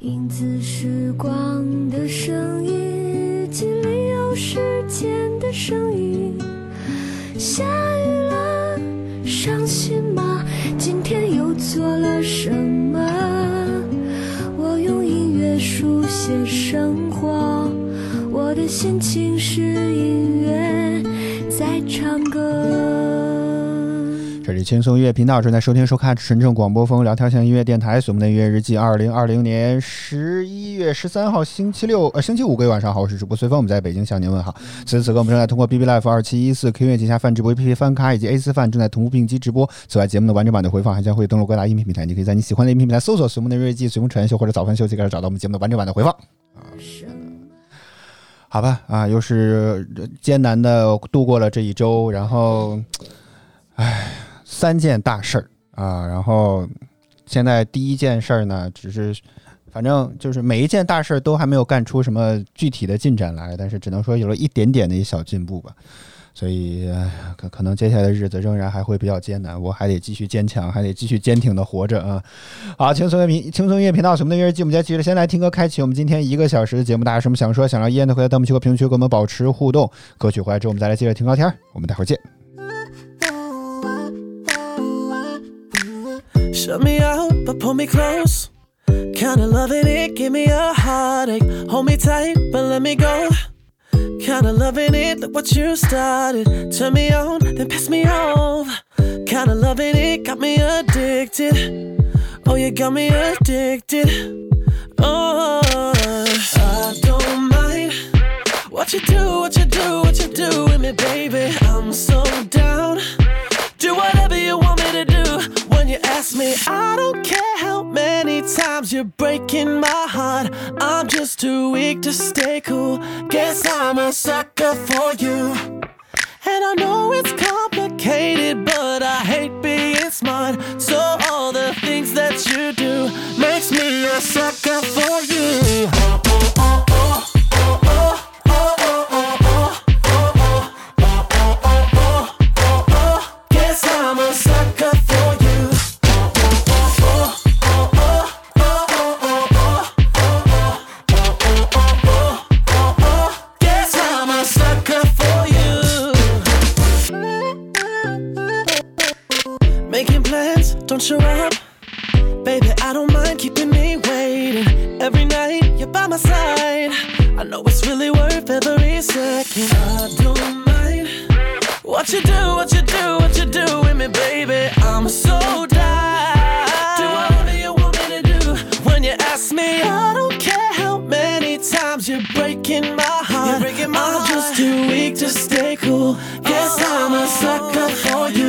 影子时光的声音，日记里有时间的声音。下雨了，伤心吗？今天又做了什么？我用音乐书写生活，我的心情是音乐在唱歌。轻松音乐频道正在收听收看纯正广播风聊天向音乐电台，我们的音乐日记，二零二零年十一月十三号星期六呃星期五各位晚上好，我是主播随风，我们在北京向您问好。此时此刻我们正在通过 B B Life 二七一四 Q 音乐旗下泛直播 A P P 翻咖以及 A 四范正在同步并机直播。此外，节目的完整版的回放还将会登录各大音频平台，你可以在你喜欢的音频平台搜索随风的日记、随风晨秀或者早饭秀就可以找到我们节目的完整版的回放。啊，是的好吧，啊，又是艰难的度过了这一周，然后，唉。三件大事儿啊，然后现在第一件事儿呢，只是反正就是每一件大事儿都还没有干出什么具体的进展来，但是只能说有了一点点的一小进步吧。所以可可能接下来的日子仍然还会比较艰难，我还得继续坚强，还得继续坚挺的活着啊！好，轻松音频轻松音乐频道什么的音乐记，我们接着先来听歌，开启我们今天一个小时的节目。大家有什么想说、想要依然的，回来弹幕区和评论区跟我们保持互动。歌曲回来之后，我们再来接着听聊天。我们待会儿见。Shut me out, but pull me close. Kinda loving it, give me a heartache. Hold me tight, but let me go. Kinda loving it, look what you started. Turn me on, then piss me off. Kinda loving it, got me addicted. Oh, you got me addicted. Oh, I don't mind what you do, what you do, what you do with me, baby. I'm so down. Ask me. I don't care how many times you're breaking my heart. I'm just too weak to stay cool. Guess I'm a sucker for you. And I know it's complicated, but I hate being smart. So all the things that you do makes me a sucker for you. Oh, oh. oh, Every night, you're by my side. I know it's really worth every second. I don't mind. What you do, what you do, what you do with me, baby? I'm so down. Do whatever you want me to do. When you ask me, I don't care how many times you're breaking my heart. You're breaking my I'm just too weak to stay cool. Guess I'm a sucker for you.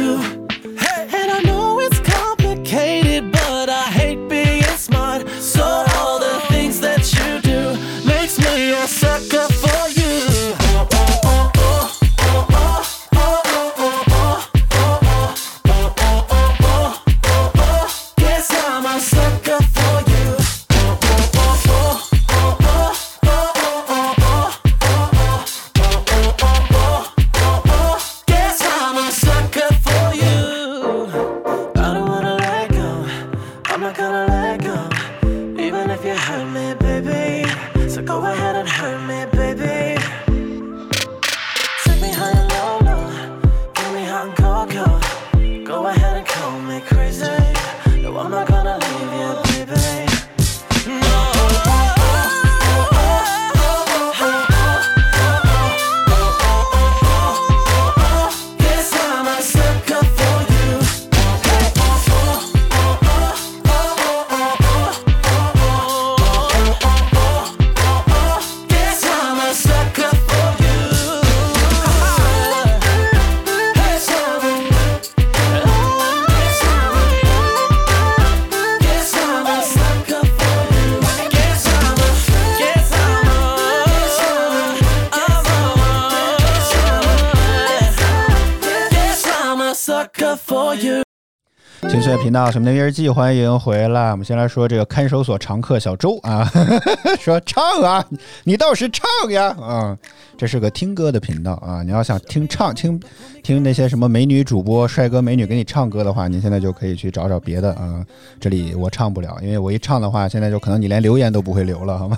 I'm not gonna let go. 频道《什么的日记》，欢迎回来。我们先来说这个看守所常客小周啊，说唱啊，你倒是唱呀啊！这是个听歌的频道啊，你要想听唱听听那些什么美女主播、帅哥美女给你唱歌的话，你现在就可以去找找别的啊。这里我唱不了，因为我一唱的话，现在就可能你连留言都不会留了，好吗？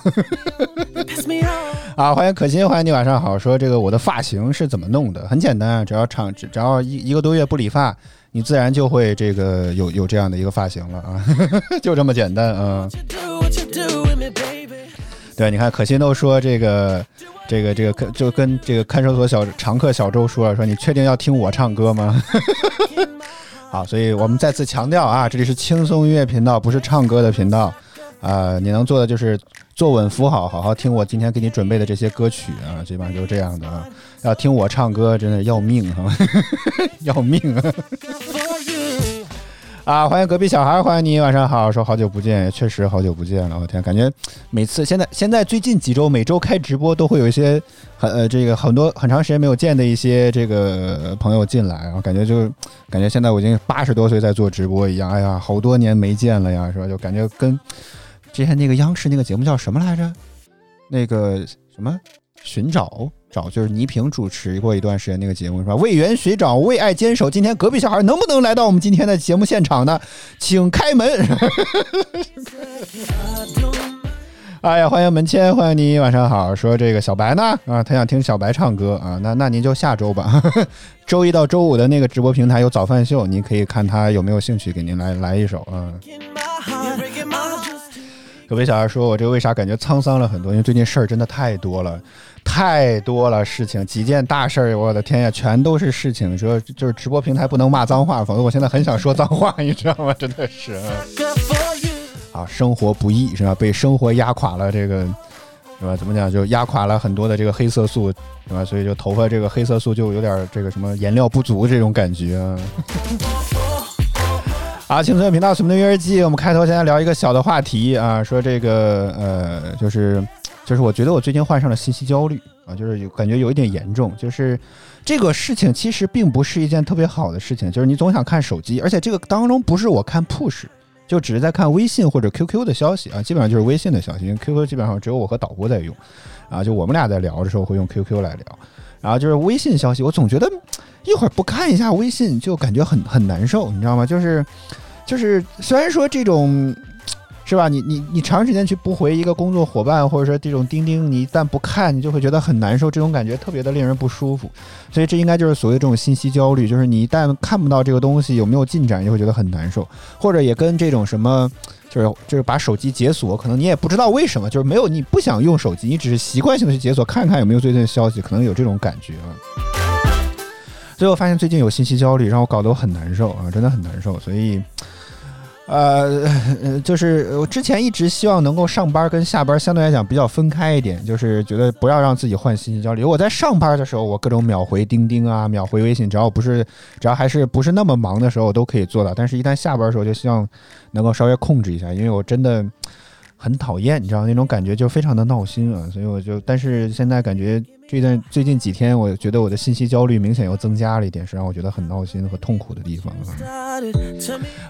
啊，欢迎可心，欢迎你，晚上好。说这个我的发型是怎么弄的？很简单啊，只要长，只只要一一个多月不理发。你自然就会这个有有这样的一个发型了啊，就这么简单啊。对，你看可心都说这个这个这个就跟这个看守所小常客小周说了，说你确定要听我唱歌吗？好，所以我们再次强调啊，这里是轻松音乐频道，不是唱歌的频道啊。你能做的就是坐稳扶好，好好听我今天给你准备的这些歌曲啊，基本上就是这样的啊。要听我唱歌，真的要命啊！要命啊！啊，欢迎隔壁小孩，欢迎你，晚上好，说好久不见，确实好久不见了。我天，感觉每次现在现在最近几周每周开直播都会有一些很呃这个很多很长时间没有见的一些这个朋友进来，然后感觉就感觉现在我已经八十多岁在做直播一样，哎呀，好多年没见了呀，是吧？就感觉跟之前那个央视那个节目叫什么来着？那个什么寻找？找就是倪萍主持过一段时间那个节目是吧？为缘寻找，为爱坚守。今天隔壁小孩能不能来到我们今天的节目现场呢？请开门。哎呀，欢迎门谦，欢迎你，晚上好。说这个小白呢啊，他想听小白唱歌啊，那那您就下周吧。周一到周五的那个直播平台有早饭秀，您可以看他有没有兴趣给您来来一首啊。隔壁小孩说：“我这个为啥感觉沧桑了很多？因为最近事儿真的太多了。”太多了事情，几件大事儿，我的天呀，全都是事情。说就是直播平台不能骂脏话，否则我现在很想说脏话，你知道吗？真的是啊，生活不易是吧？被生活压垮了，这个是吧？怎么讲？就压垮了很多的这个黑色素是吧？所以就头发这个黑色素就有点这个什么颜料不足这种感觉。好，青春频道什么的约日记，我们开头先来聊一个小的话题啊，说这个呃，就是。就是我觉得我最近患上了信息焦虑啊，就是有感觉有一点严重。就是这个事情其实并不是一件特别好的事情，就是你总想看手机，而且这个当中不是我看 push，就只是在看微信或者 QQ 的消息啊，基本上就是微信的消息，因为 QQ 基本上只有我和导播在用，啊，就我们俩在聊的时候会用 QQ 来聊，然后就是微信消息，我总觉得一会儿不看一下微信就感觉很很难受，你知道吗？就是就是虽然说这种。是吧？你你你长时间去不回一个工作伙伴，或者说这种钉钉，你一旦不看，你就会觉得很难受，这种感觉特别的令人不舒服。所以这应该就是所谓这种信息焦虑，就是你一旦看不到这个东西有没有进展，就会觉得很难受。或者也跟这种什么，就是就是把手机解锁，可能你也不知道为什么，就是没有你不想用手机，你只是习惯性的去解锁，看看有没有最近的消息，可能有这种感觉啊。所以我发现最近有信息焦虑，让我搞得我很难受啊，真的很难受。所以。呃，就是我之前一直希望能够上班跟下班相对来讲比较分开一点，就是觉得不要让自己换信息焦虑。我在上班的时候，我各种秒回钉钉啊，秒回微信，只要不是，只要还是不是那么忙的时候，我都可以做到。但是，一旦下班的时候，就希望能够稍微控制一下，因为我真的。很讨厌，你知道那种感觉就非常的闹心啊，所以我就，但是现在感觉这段最近几天，我觉得我的信息焦虑明显又增加了一点，是让我觉得很闹心和痛苦的地方啊。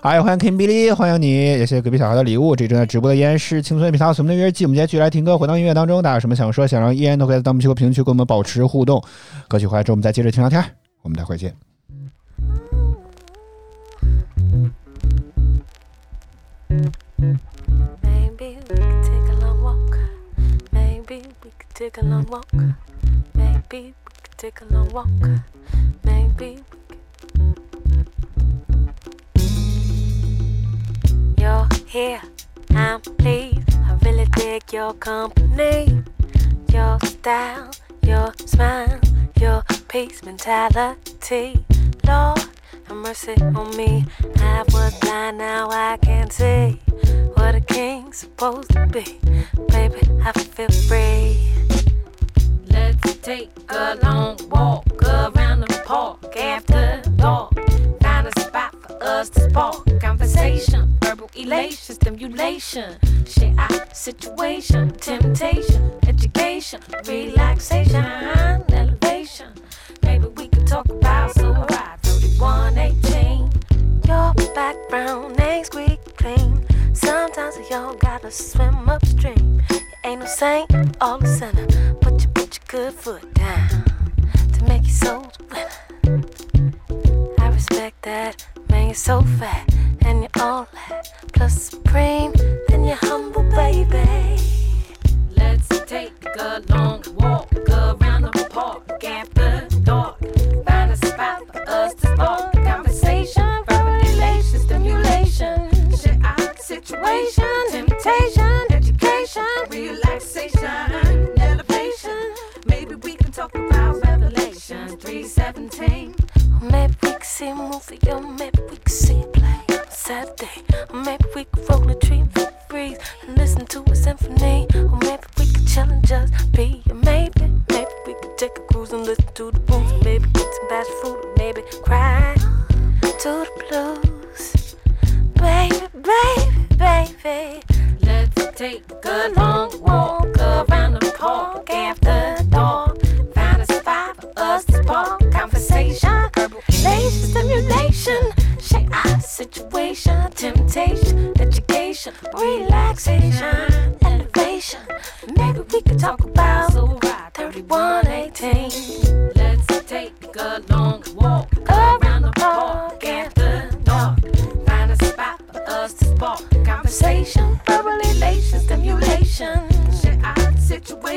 嗨，欢迎 Kim Billy，欢迎你，也谢谢隔壁小孩的礼物。这正在直播的依然是青春比他什么的约记，我们今天继续来听歌，回到音乐当中，大家有什么想说，想让依然都可以在弹幕区和评论区跟我们保持互动。歌曲回来之后，我们再接着听聊天，我们待会儿见。Take a long walk. Maybe we could take a long walk. Maybe. You're here, I'm pleased. I really dig your company. Your style, your smile, your peace mentality. Lord, have mercy on me. I was blind, now I can see what a king's supposed to be. Baby, I feel free. Let's take a long walk around the park after dark. Find a spot for us to spark conversation, verbal elation, stimulation. Our situation, temptation, education, relaxation, swim upstream. Ain't no saint, all a sinner,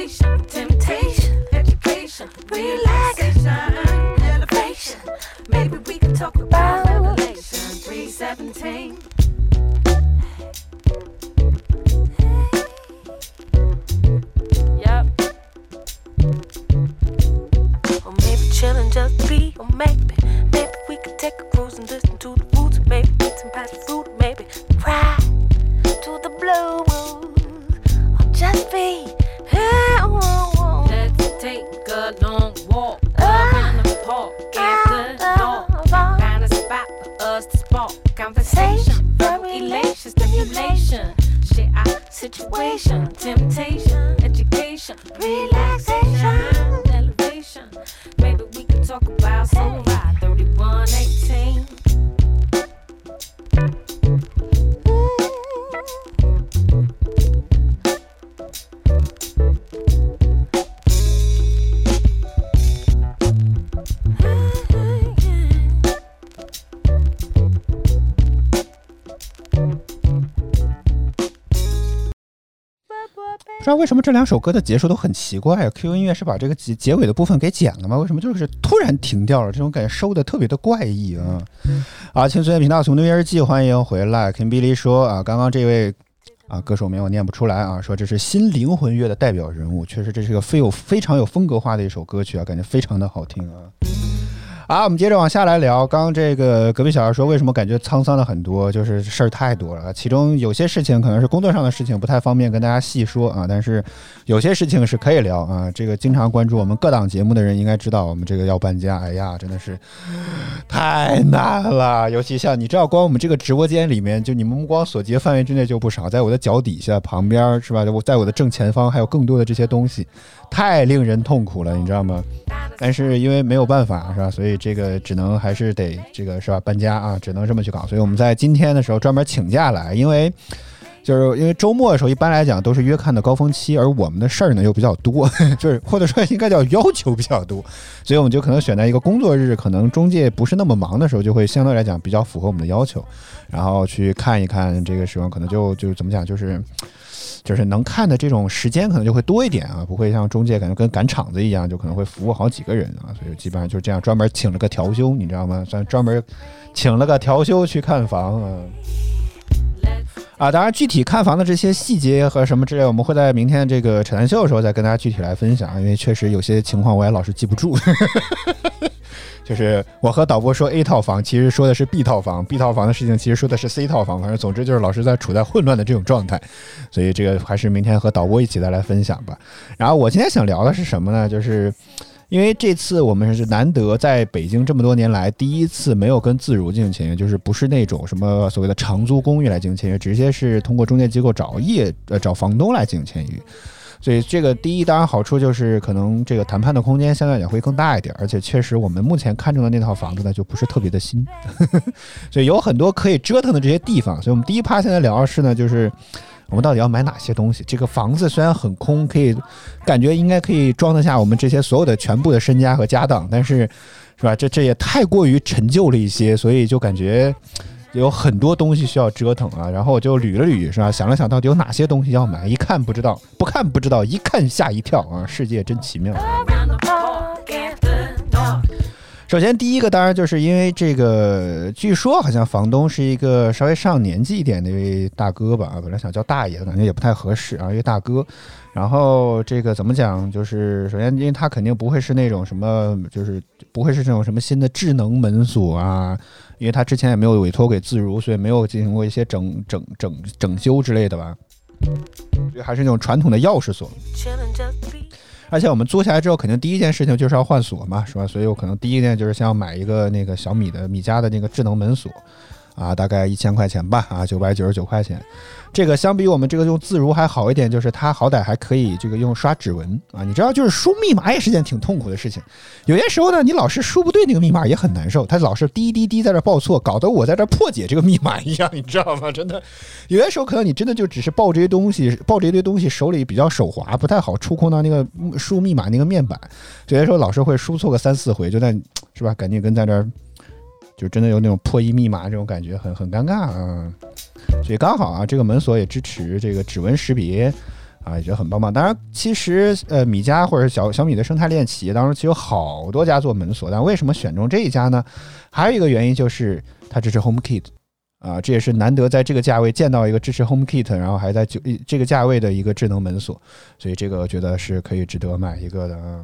temptation, education, relaxation, 这两首歌的结束都很奇怪，QQ 音乐是把这个结结尾的部分给剪了吗？为什么就是突然停掉了？这种感觉收的特别的怪异啊！啊，青春频道《从纽约日记》欢迎回来。Kim Billy 说啊，刚刚这位啊歌手名我念不出来啊，说这是新灵魂乐的代表人物，确实这是一个非有非常有风格化的一首歌曲啊，感觉非常的好听啊。好，我们接着往下来聊。刚刚这个隔壁小孩说，为什么感觉沧桑了很多？就是事儿太多了，其中有些事情可能是工作上的事情，不太方便跟大家细说啊。但是有些事情是可以聊啊。这个经常关注我们各档节目的人应该知道，我们这个要搬家，哎呀，真的是太难了。尤其像你知道，光我们这个直播间里面，就你们目光所及的范围之内就不少，在我的脚底下、旁边是吧？我在我的正前方还有更多的这些东西，太令人痛苦了，你知道吗？但是因为没有办法是吧，所以这个只能还是得这个是吧搬家啊，只能这么去搞。所以我们在今天的时候专门请假来，因为就是因为周末的时候一般来讲都是约看的高峰期，而我们的事儿呢又比较多，就是或者说应该叫要求比较多，所以我们就可能选在一个工作日，可能中介不是那么忙的时候，就会相对来讲比较符合我们的要求，然后去看一看这个时候可能就就怎么讲就是。就是能看的这种时间可能就会多一点啊，不会像中介感觉跟赶场子一样，就可能会服务好几个人啊，所以基本上就是这样专门请了个调休，你知道吗？算 专门请了个调休去看房啊。啊，当然，具体看房的这些细节和什么之类，我们会在明天这个扯淡秀的时候再跟大家具体来分享，因为确实有些情况我也老是记不住。就是我和导播说 A 套房，其实说的是 B 套房，B 套房的事情其实说的是 C 套房，反正总之就是老是在处在混乱的这种状态，所以这个还是明天和导播一起再来分享吧。然后我今天想聊的是什么呢？就是因为这次我们是难得在北京这么多年来第一次没有跟自如进行签约，就是不是那种什么所谓的长租公寓来进行签约，直接是通过中介机构找业呃找房东来进行签约。所以这个第一当然好处就是可能这个谈判的空间相对也会更大一点，而且确实我们目前看中的那套房子呢就不是特别的新，所以有很多可以折腾的这些地方。所以我们第一趴现在聊的是呢，就是我们到底要买哪些东西。这个房子虽然很空，可以感觉应该可以装得下我们这些所有的全部的身家和家当，但是是吧？这这也太过于陈旧了一些，所以就感觉。有很多东西需要折腾啊，然后我就捋了捋，是吧？想了想到底有哪些东西要买，一看不知道，不看不知道，一看吓一跳啊！世界真奇妙。首先第一个当然就是因为这个，据说好像房东是一个稍微上年纪一点的一位大哥吧，啊，本来想叫大爷，感觉也不太合适啊，一位大哥。然后这个怎么讲？就是首先，因为他肯定不会是那种什么，就是不会是这种什么新的智能门锁啊，因为他之前也没有委托给自如，所以没有进行过一些整整整整修之类的吧。就还是那种传统的钥匙锁。而且我们租下来之后，肯定第一件事情就是要换锁嘛，是吧？所以我可能第一件就是先要买一个那个小米的米家的那个智能门锁，啊，大概一千块钱吧，啊，九百九十九块钱。这个相比我们这个用自如还好一点，就是它好歹还可以这个用刷指纹啊。你知道，就是输密码也是件挺痛苦的事情。有些时候呢，你老是输不对那个密码也很难受，它老是滴滴滴在这报错，搞得我在这破解这个密码一样，你知道吗？真的，有些时候可能你真的就只是抱这些东西，抱着一堆东西，手里比较手滑，不太好触控到那个输密码那个面板，有些时候老是会输错个三四回，就在是吧？赶紧跟在这儿，就真的有那种破译密码这种感觉，很很尴尬啊。所以刚好啊，这个门锁也支持这个指纹识别。啊，也觉得很棒棒。当然，其实呃，米家或者小小米的生态链企业当中，其实有好多家做门锁，但为什么选中这一家呢？还有一个原因就是它支持 HomeKit 啊，这也是难得在这个价位见到一个支持 HomeKit，然后还在九这个价位的一个智能门锁，所以这个我觉得是可以值得买一个的啊。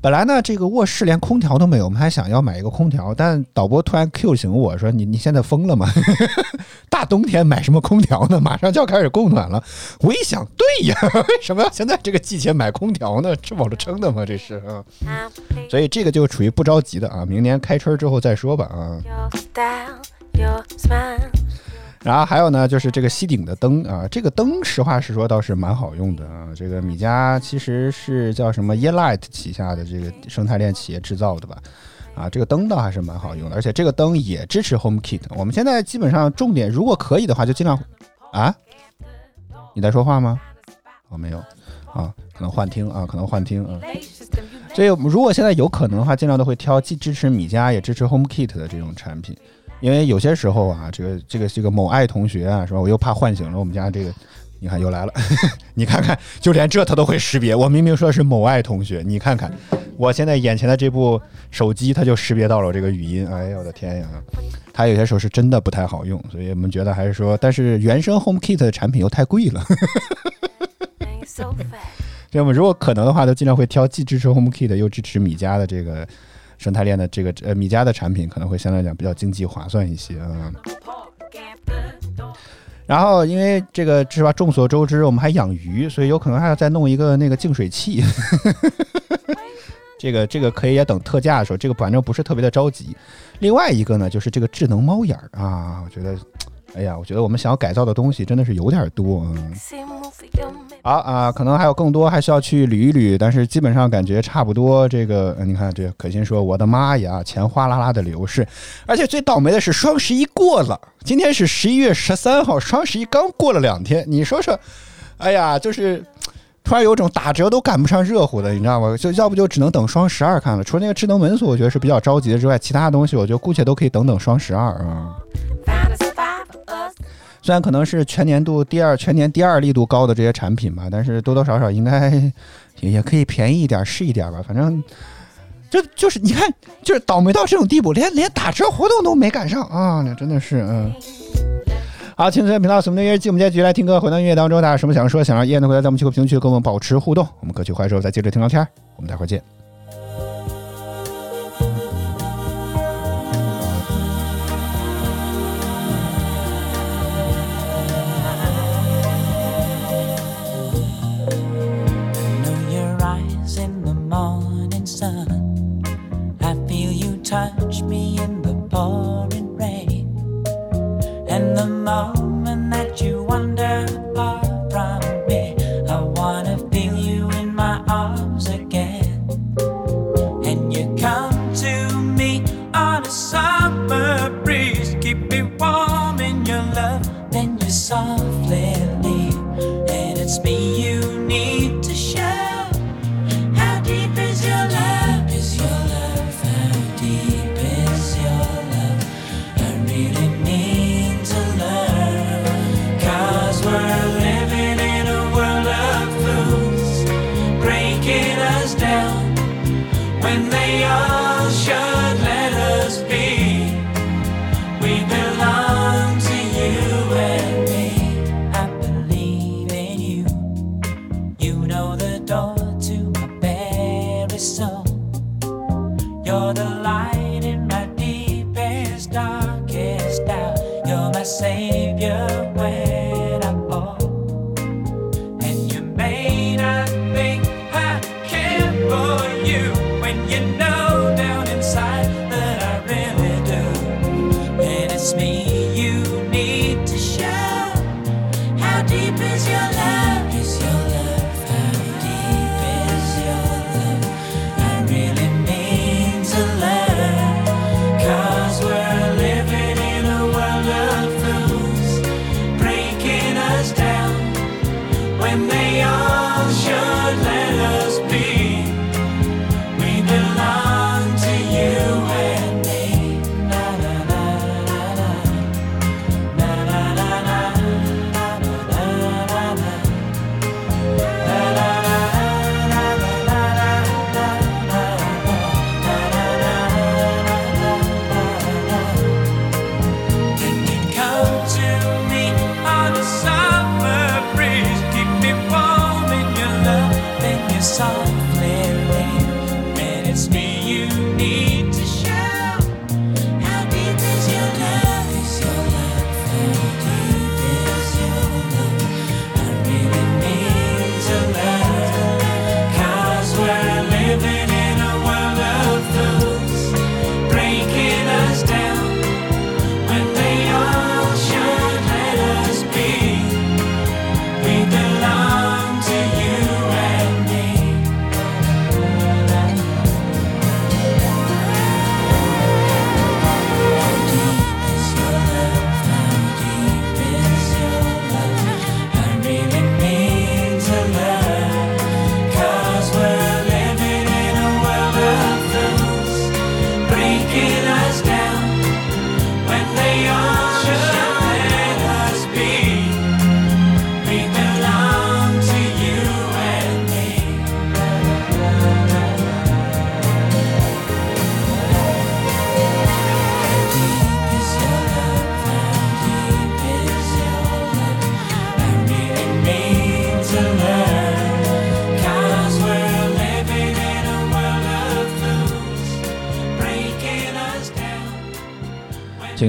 本来呢，这个卧室连空调都没有，我们还想要买一个空调，但导播突然 Q 醒我说：“你你现在疯了吗？大冬天买什么空调呢？马上就要开始供暖了。”我一想，对呀，为什么要现在这个季节买空调呢？吃饱了撑的吗？这是啊，所以这个就处于不着急的啊，明年开春之后再说吧啊。然后还有呢，就是这个吸顶的灯啊，这个灯实话实说倒是蛮好用的啊。这个米家其实是叫什么 Yearlight 旗下的这个生态链企业制造的吧？啊，这个灯倒还是蛮好用的，而且这个灯也支持 HomeKit。我们现在基本上重点，如果可以的话，就尽量啊，你在说话吗？哦，没有啊，可能幻听啊，可能幻听啊。所以如果现在有可能的话，尽量都会挑既支持米家也支持 HomeKit 的这种产品，因为有些时候啊，这个这个这个某爱同学啊，是吧？我又怕唤醒了我们家这个，你看又来了，你看看，就连这他都会识别。我明明说是某爱同学，你看看，我现在眼前的这部手机，它就识别到了我这个语音。哎呀，我的天呀！它有些时候是真的不太好用，所以我们觉得还是说，但是原生 HomeKit 的产品又太贵了。ain't so fat. 所以我们如果可能的话，都尽量会挑既支持 HomeKit 又支持米家的这个生态链的这个呃米家的产品，可能会相对来讲比较经济划算一些啊。然后因为这个是吧，众所周知，我们还养鱼，所以有可能还要再弄一个那个净水器。这个这个可以也等特价的时候，这个反正不是特别的着急。另外一个呢，就是这个智能猫眼儿啊，我觉得，哎呀，我觉得我们想要改造的东西真的是有点多啊。好啊，可能还有更多，还需要去捋一捋，但是基本上感觉差不多。这个，你看，这可心说：“我的妈呀，钱哗啦啦的流逝。”而且最倒霉的是双十一过了，今天是十一月十三号，双十一刚过了两天，你说说，哎呀，就是突然有种打折都赶不上热乎的，你知道吗？就要不就只能等双十二看了。除了那个智能门锁，我觉得是比较着急的之外，其他东西我觉得姑且都可以等等双十二啊。虽然可能是全年度第二、全年第二力度高的这些产品吧，但是多多少少应该也也可以便宜一点是一点吧。反正 就就是你看，就是倒霉到这种地步，连连打折活动都没赶上啊！那真的是嗯。好，青春频道什么音乐进，我们今天继续来听歌。回到音乐当中，大家有什么想说、想让燕的回来，在我们去个评论区跟我们保持互动。我们歌曲回来之后再接着听聊天，我们待会儿见。Is your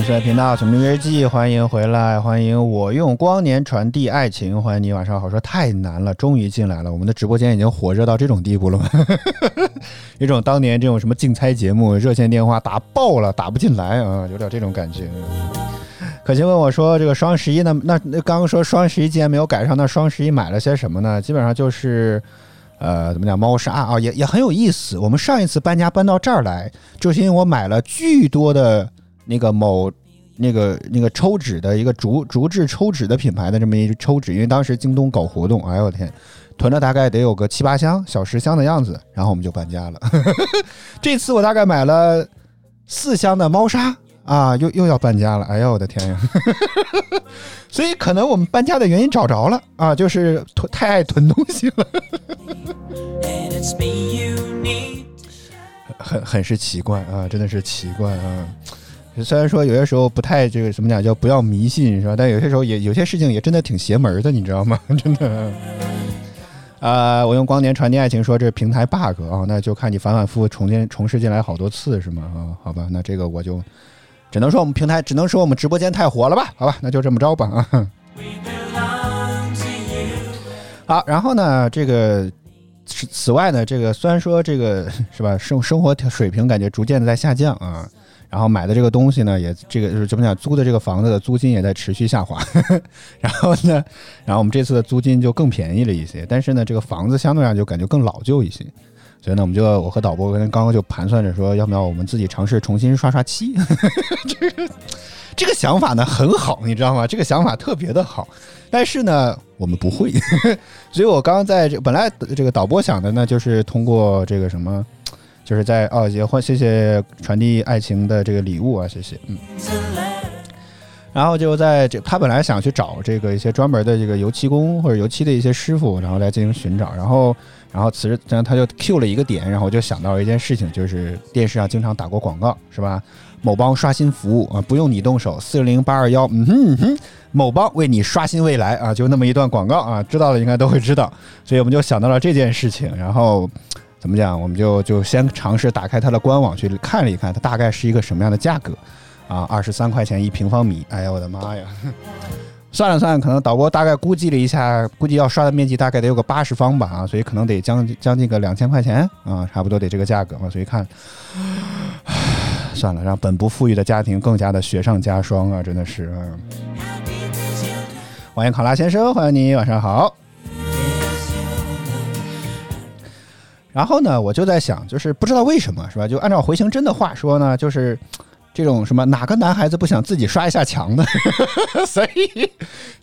down. 请随频道《全民日记》，欢迎回来，欢迎我用光年传递爱情，欢迎你，晚上好。说太难了，终于进来了，我们的直播间已经火热到这种地步了吗？有种当年这种什么竞猜节目，热线电话打爆了，打不进来啊，有点这种感觉。可心问我说：“这个双十一呢？那那刚刚说双十一既然没有赶上，那双十一买了些什么呢？基本上就是，呃，怎么讲？猫砂啊，也也很有意思。我们上一次搬家搬到这儿来，就是因为我买了巨多的那个某那个那个抽纸的一个竹竹制抽纸的品牌的这么一抽纸，因为当时京东搞活动，哎呦我天，囤了大概得有个七八箱小十箱的样子，然后我们就搬家了。这次我大概买了四箱的猫砂啊，又又要搬家了，哎呦我的天呀！所以可能我们搬家的原因找着了啊，就是囤太爱囤东西了，很很是奇怪啊，真的是奇怪啊。虽然说有些时候不太这个怎么讲叫不要迷信是吧？但有些时候也有些事情也真的挺邪门的，你知道吗？真的。啊、我用光年传递爱情说这是平台 bug 啊，那就看你反反复复重新重试进来好多次是吗？啊，好吧，那这个我就只能说我们平台，只能说我们直播间太火了吧？好吧，那就这么着吧啊。好，然后呢，这个此此外呢，这个虽然说这个是吧，生生活水平感觉逐渐的在下降啊，然后买的这个东西呢，也这个就是怎么讲，租的这个房子的租金也在持续下滑，然后呢，然后我们这次的租金就更便宜了一些，但是呢，这个房子相对上就感觉更老旧一些。所以呢，我们就我和导播跟刚刚就盘算着说，要不要我们自己尝试重新刷刷漆？这个这个想法呢很好，你知道吗？这个想法特别的好，但是呢，我们不会，所以我刚刚在这本来这个导播想的呢，就是通过这个什么，就是在哦也欢谢谢传递爱情的这个礼物啊，谢谢，嗯。然后就在这，他本来想去找这个一些专门的这个油漆工或者油漆的一些师傅，然后来进行寻找。然后，然后此时，然后他就 Q 了一个点，然后我就想到了一件事情，就是电视上经常打过广告，是吧？某帮刷新服务啊，不用你动手，四零八二幺，嗯哼嗯哼，某帮为你刷新未来啊，就那么一段广告啊，知道的应该都会知道，所以我们就想到了这件事情，然后。怎么讲？我们就就先尝试打开它的官网去看了一看，它大概是一个什么样的价格啊，二十三块钱一平方米。哎呀，我的妈呀！算了算了，可能导播大概估计了一下，估计要刷的面积大概得有个八十方吧啊，所以可能得将将近个两千块钱啊，差不多得这个价格嘛。所以看，唉算了，让本不富裕的家庭更加的雪上加霜啊，真的是。嗯欢迎考拉先生，欢迎你，晚上好。然后呢，我就在想，就是不知道为什么是吧？就按照回形针的话说呢，就是这种什么哪个男孩子不想自己刷一下墙呢？所以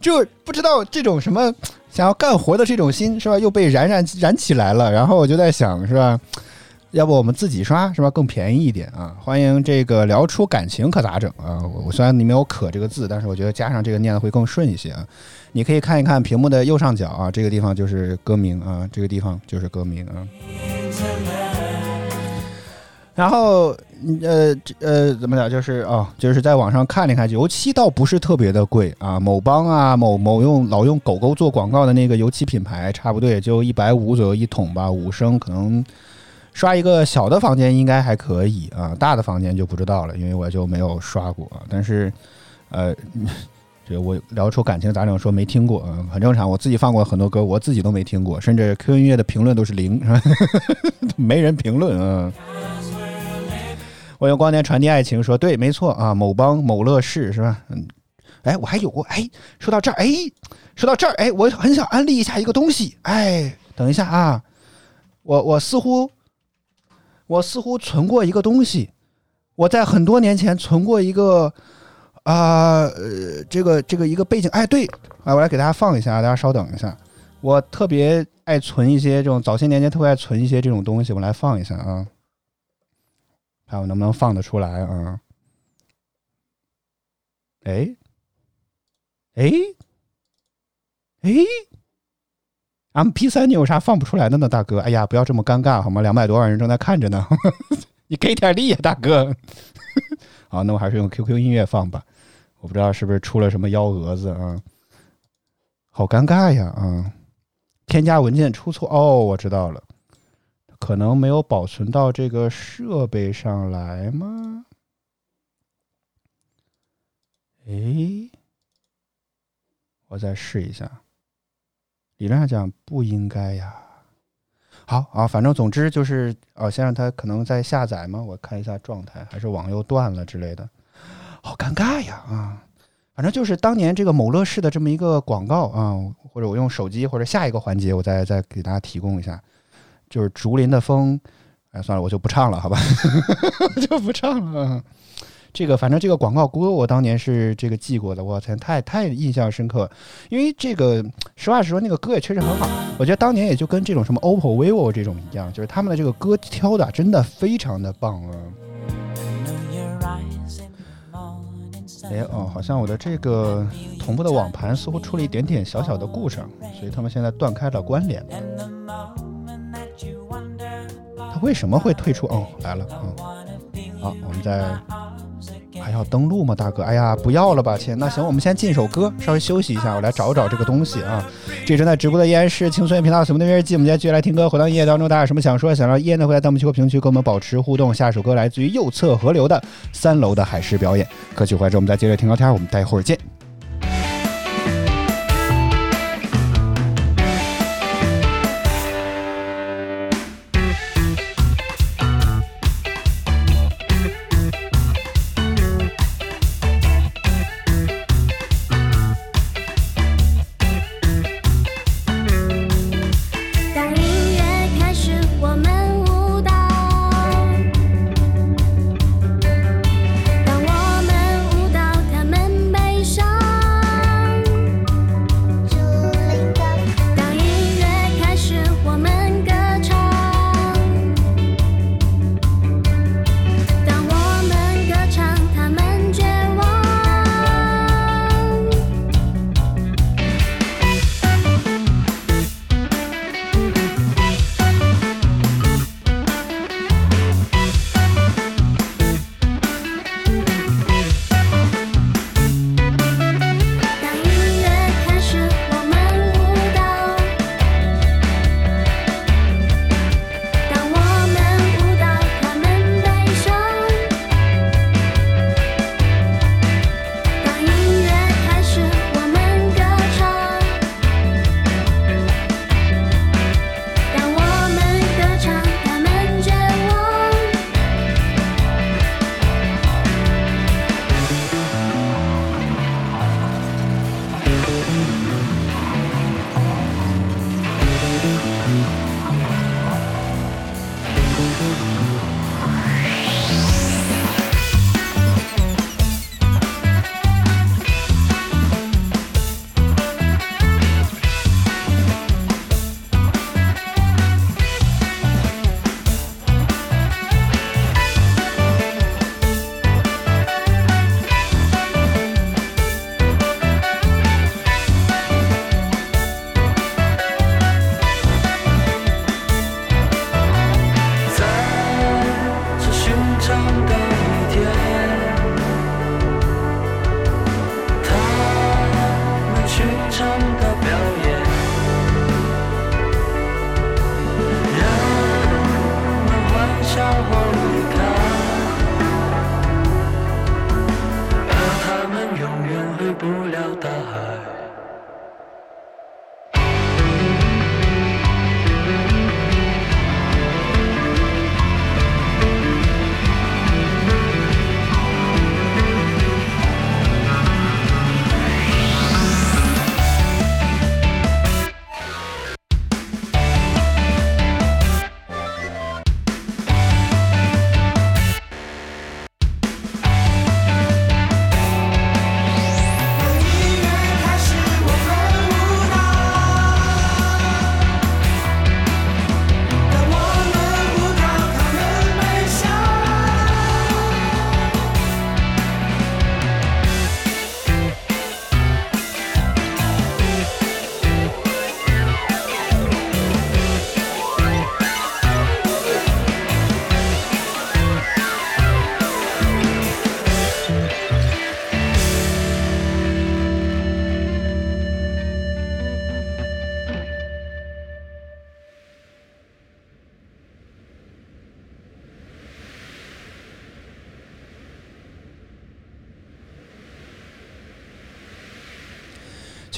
就不知道这种什么想要干活的这种心是吧，又被燃燃燃起来了。然后我就在想是吧，要不我们自己刷是吧，更便宜一点啊？欢迎这个聊出感情可咋整啊？我虽然你没有“可”这个字，但是我觉得加上这个念的会更顺一些啊。你可以看一看屏幕的右上角啊，这个地方就是歌名啊，这个地方就是歌名啊。然后，呃，呃，怎么讲？就是哦，就是在网上看了看，油漆倒不是特别的贵啊。某邦啊，某某用老用狗狗做广告的那个油漆品牌，差不多也就一百五左右一桶吧，五升，可能刷一个小的房间应该还可以啊，大的房间就不知道了，因为我就没有刷过。但是，呃，这我聊出感情咋整？说没听过，嗯，很正常。我自己放过很多歌，我自己都没听过，甚至 QQ 音乐的评论都是零，是吧？没人评论啊。我用光年传递爱情，说对，没错啊，某邦某乐视是吧？嗯，哎，我还有过，哎，说到这儿，哎，说到这儿，哎，我很想安利一下一个东西，哎，等一下啊，我我似乎我似乎存过一个东西，我在很多年前存过一个啊、呃，这个这个一个背景，哎，对，啊，我来给大家放一下，大家稍等一下，我特别爱存一些这种早些年间特别爱存一些这种东西，我来放一下啊。看我能不能放得出来啊？哎，哎，哎，M P 三你有啥放不出来的呢，大哥？哎呀，不要这么尴尬好吗？两百多万人正在看着呢，你给点力呀，大哥。好，那我还是用 Q Q 音乐放吧。我不知道是不是出了什么幺蛾子啊？好尴尬呀啊！添加文件出错哦，我知道了。可能没有保存到这个设备上来吗？诶，我再试一下。理论上讲不应该呀。好啊，反正总之就是，哦，先让它可能在下载吗？我看一下状态，还是网又断了之类的。好尴尬呀啊！反正就是当年这个某乐视的这么一个广告啊，或者我用手机或者下一个环节，我再再给大家提供一下。就是竹林的风，哎，算了，我就不唱了，好吧，我 就不唱了。这个反正这个广告歌，我当年是这个记过的，我天，太太印象深刻。因为这个实话实说，那个歌也确实很好。我觉得当年也就跟这种什么 OPPO、vivo 这种一样，就是他们的这个歌挑的真的非常的棒啊。哎哦，好像我的这个同步的网盘似乎出了一点点小小的故障，所以他们现在断开了关联。他为什么会退出？哦，来了，嗯，好，我们再还要登录吗，大哥？哎呀，不要了吧，亲。那行，我们先进首歌，稍微休息一下，我来找找这个东西啊。这正在直播的依然是轻松频道什么的日记，我们今天继续来听歌，回到音乐当中，大家有什么想说、想让依然的，会在弹幕区和评论区跟我们保持互动。下首歌来自于右侧河流的三楼的海狮表演，歌曲回来之后，我们再接着听聊天，我们待会儿见。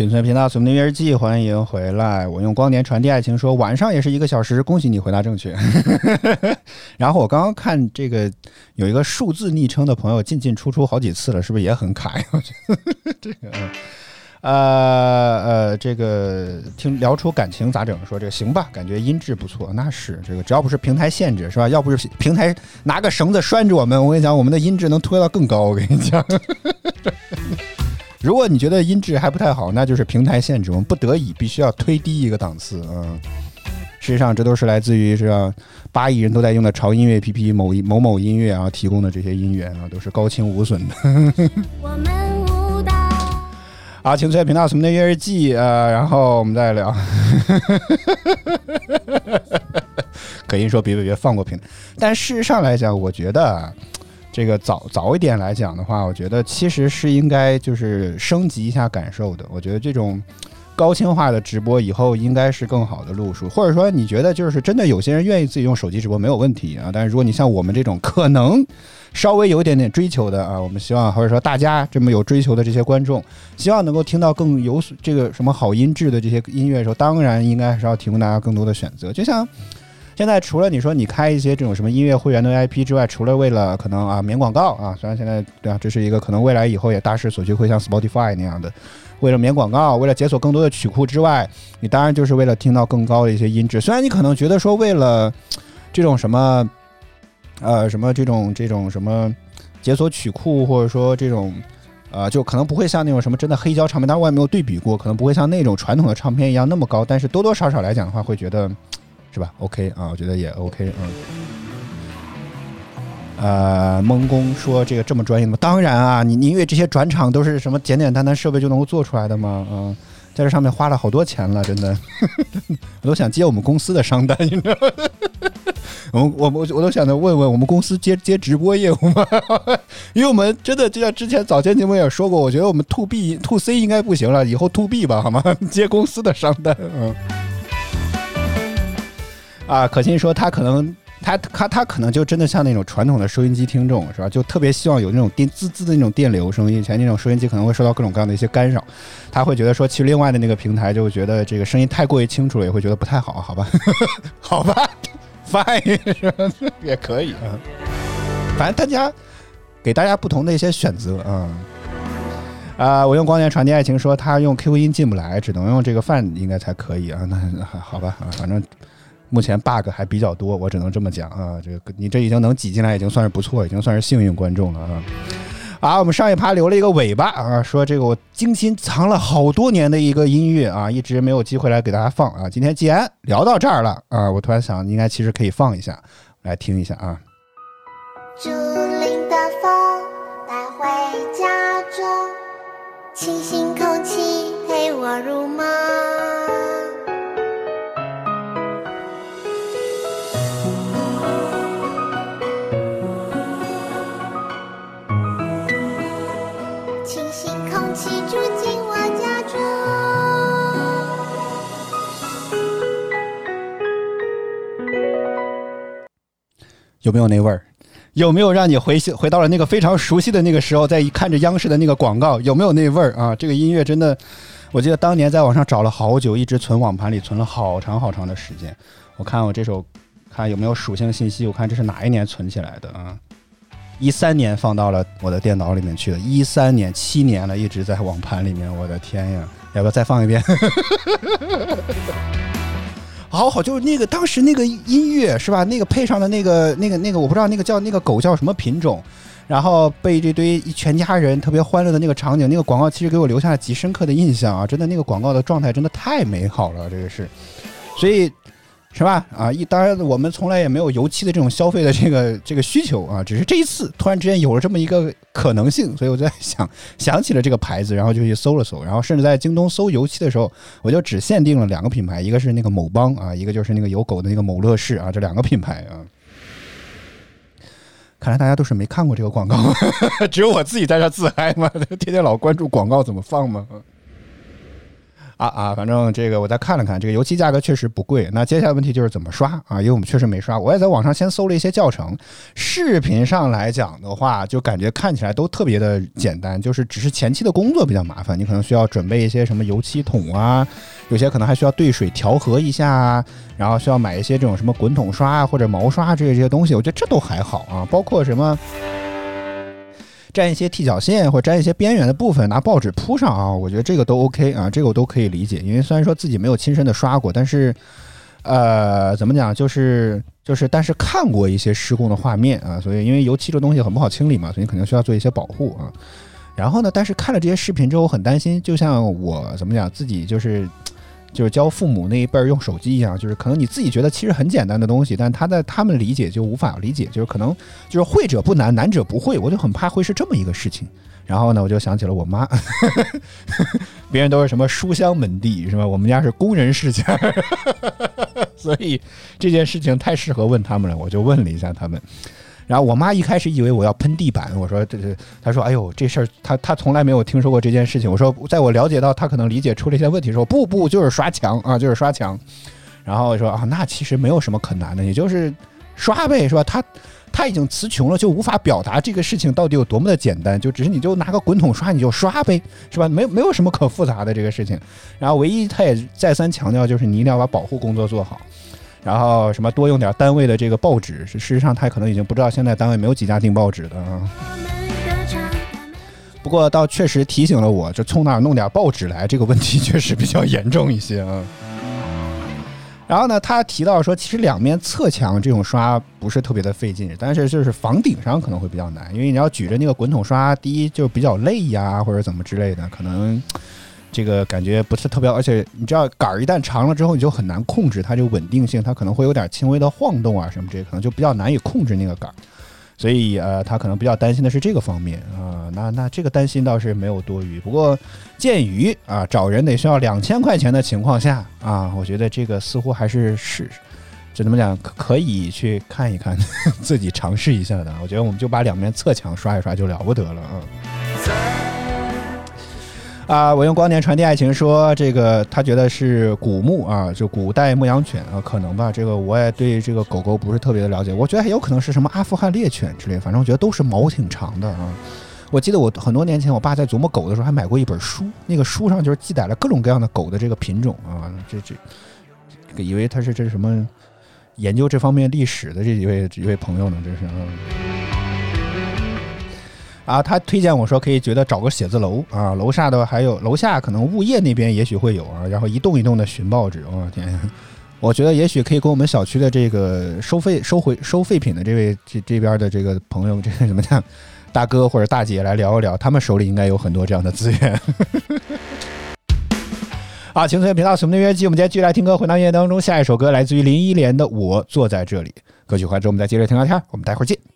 请存频道《随梦音乐日记》，欢迎回来。我用光年传递爱情，说晚上也是一个小时，恭喜你回答正确。然后我刚刚看这个有一个数字昵称的朋友进进出出好几次了，是不是也很卡呀？我觉得这个，呃呃，这个听聊出感情咋整？说这个行吧，感觉音质不错，那是这个只要不是平台限制是吧？要不是平台拿个绳子拴着我们，我跟你讲，我们的音质能推到更高。我跟你讲。如果你觉得音质还不太好，那就是平台限制，我们不得已必须要推低一个档次啊、嗯。实际上，这都是来自于是？八亿人都在用的潮音乐 APP 某一某某音乐啊提供的这些音源啊，都是高清无损的。我们舞蹈。啊，请随频道什么的乐日记呃，然后我们再聊。可以说别别别放过平台，但事实上来讲，我觉得这个早早一点来讲的话，我觉得其实是应该就是升级一下感受的。我觉得这种高清化的直播以后应该是更好的路数，或者说你觉得就是真的有些人愿意自己用手机直播没有问题啊，但是如果你像我们这种可能稍微有一点点追求的啊，我们希望或者说大家这么有追求的这些观众，希望能够听到更有这个什么好音质的这些音乐的时候，当然应该是要提供大家更多的选择，就像。现在除了你说你开一些这种什么音乐会员的 IP 之外，除了为了可能啊免广告啊，虽然现在对啊，这是一个可能未来以后也大势所趋，会像 Spotify 那样的，为了免广告，为了解锁更多的曲库之外，你当然就是为了听到更高的一些音质。虽然你可能觉得说为了这种什么呃什么这种这种什么解锁曲库，或者说这种。呃，就可能不会像那种什么真的黑胶唱片，当然我也没有对比过，可能不会像那种传统的唱片一样那么高，但是多多少少来讲的话，会觉得是吧？OK 啊，我觉得也 OK，嗯。呃，蒙公说这个这么专业吗？当然啊，你你以为这些转场都是什么简简单单设备就能够做出来的吗？嗯，在这上面花了好多钱了，真的，我都想接我们公司的商单，你知道吗？我我我我都想着问问我们公司接接直播业务吗？因为我们真的就像之前早前节目也说过，我觉得我们 to B to C 应该不行了，以后 to B 吧，好吗？接公司的商单，嗯。啊，可心说他可能他他他可能就真的像那种传统的收音机听众是吧？就特别希望有那种电滋滋的那种电流声音，以前那种收音机可能会受到各种各样的一些干扰，他会觉得说去另外的那个平台就会觉得这个声音太过于清楚了，也会觉得不太好，好吧？好吧，fine 是？也可以啊，反正大家给大家不同的一些选择啊。啊、我用光年传递爱情说他用 Q 音进不来，只能用这个饭应该才可以啊。那那 好吧啊，反正目前 bug 还比较多，我只能这么讲啊。这个你这已经能挤进来，已经算是不错，已经算是幸运观众了啊。啊，我们上一趴留了一个尾巴啊，说这个我精心藏了好多年的一个音乐啊，一直没有机会来给大家放啊。今天既然聊到这儿了啊，我突然想，应该其实可以放一下，来听一下啊。竹林的风带回家中，清新空气陪我入梦。有没有那味儿？有没有让你回回到了那个非常熟悉的那个时候，在看着央视的那个广告，有没有那味儿啊？这个音乐真的，我记得当年在网上找了好久，一直存网盘里存了好长好长的时间。我看我这首，看有没有属性信息，我看这是哪一年存起来的啊？一三年放到了我的电脑里面去的，一三年七年了，一直在网盘里面。我的天呀！要不要再放一遍？好好，就是那个当时那个音乐是吧？那个配上的那个那个那个，我不知道那个叫那个狗叫什么品种，然后被这堆一全家人特别欢乐的那个场景，那个广告其实给我留下了极深刻的印象啊！真的，那个广告的状态真的太美好了，这个是，所以。是吧？啊，一当然我们从来也没有油漆的这种消费的这个这个需求啊，只是这一次突然之间有了这么一个可能性，所以我在想 想起了这个牌子，然后就去搜了搜，然后甚至在京东搜油漆的时候，我就只限定了两个品牌，一个是那个某邦啊，一个就是那个有狗的那个某乐视啊，这两个品牌啊。看来大家都是没看过这个广告，只有我自己在这自嗨嘛，天天老关注广告怎么放嘛。啊啊，反正这个我再看了看，这个油漆价格确实不贵。那接下来问题就是怎么刷啊？因为我们确实没刷，我也在网上先搜了一些教程。视频上来讲的话，就感觉看起来都特别的简单，就是只是前期的工作比较麻烦，你可能需要准备一些什么油漆桶啊，有些可能还需要兑水调和一下啊，然后需要买一些这种什么滚筒刷啊或者毛刷这些这些东西，我觉得这都还好啊，包括什么。粘一些踢脚线或者粘一些边缘的部分，拿报纸铺上啊，我觉得这个都 OK 啊，这个我都可以理解。因为虽然说自己没有亲身的刷过，但是，呃，怎么讲，就是就是，但是看过一些施工的画面啊，所以因为油漆这东西很不好清理嘛，所以你肯定需要做一些保护啊。然后呢，但是看了这些视频之后，我很担心，就像我怎么讲，自己就是。就是教父母那一辈儿用手机一样，就是可能你自己觉得其实很简单的东西，但他在他们理解就无法理解，就是可能就是会者不难，难者不会，我就很怕会是这么一个事情。然后呢，我就想起了我妈，别人都是什么书香门第是吧？我们家是工人世家，所以这件事情太适合问他们了，我就问了一下他们。然后我妈一开始以为我要喷地板，我说这这，她说哎呦这事儿，她她从来没有听说过这件事情。我说在我了解到她可能理解出了一些问题的时候，不不就是刷墙啊，就是刷墙。然后说啊，那其实没有什么可难的，也就是刷呗，是吧？她她已经词穷了，就无法表达这个事情到底有多么的简单，就只是你就拿个滚筒刷你就刷呗，是吧？没没有什么可复杂的这个事情。然后唯一她也再三强调就是你一定要把保护工作做好。然后什么多用点单位的这个报纸，事实上他可能已经不知道现在单位没有几家订报纸的啊。不过倒确实提醒了我，就从哪儿弄点报纸来，这个问题确实比较严重一些啊。然后呢，他提到说，其实两面侧墙这种刷不是特别的费劲，但是就是房顶上可能会比较难，因为你要举着那个滚筒刷，第一就比较累呀，或者怎么之类的，可能。这个感觉不是特别，而且你知道杆儿一旦长了之后，你就很难控制它这个稳定性，它可能会有点轻微的晃动啊什么这，可能就比较难以控制那个杆儿，所以呃，他可能比较担心的是这个方面啊。那那这个担心倒是没有多余，不过鉴于啊找人得需要两千块钱的情况下啊，我觉得这个似乎还是是，就怎么讲可以去看一看，自己尝试一下的。我觉得我们就把两面侧墙刷一刷就了不得了啊。啊，我用光年传递爱情说这个，他觉得是古牧啊，就古代牧羊犬啊，可能吧。这个我也对这个狗狗不是特别的了解，我觉得还有可能是什么阿富汗猎犬之类，反正我觉得都是毛挺长的啊。我记得我很多年前我爸在琢磨狗的时候，还买过一本书，那个书上就是记载了各种各样的狗的这个品种啊。这这，以为他是这是什么研究这方面历史的这一位一位朋友呢？这是啊。他推荐我说可以觉得找个写字楼啊，楼下的还有楼下可能物业那边也许会有啊，然后一栋一栋的寻报纸，我天，我觉得也许可以跟我们小区的这个收费收回收废品的这位这这边的这个朋友，这个怎么讲，大哥或者大姐来聊一聊，他们手里应该有很多这样的资源。啊，青春频道什么音乐季，我们今天继续来听歌，回到音乐当中，下一首歌来自于林忆莲的《我坐在这里》，歌曲完之后我们再接着听聊天，我们待会儿见。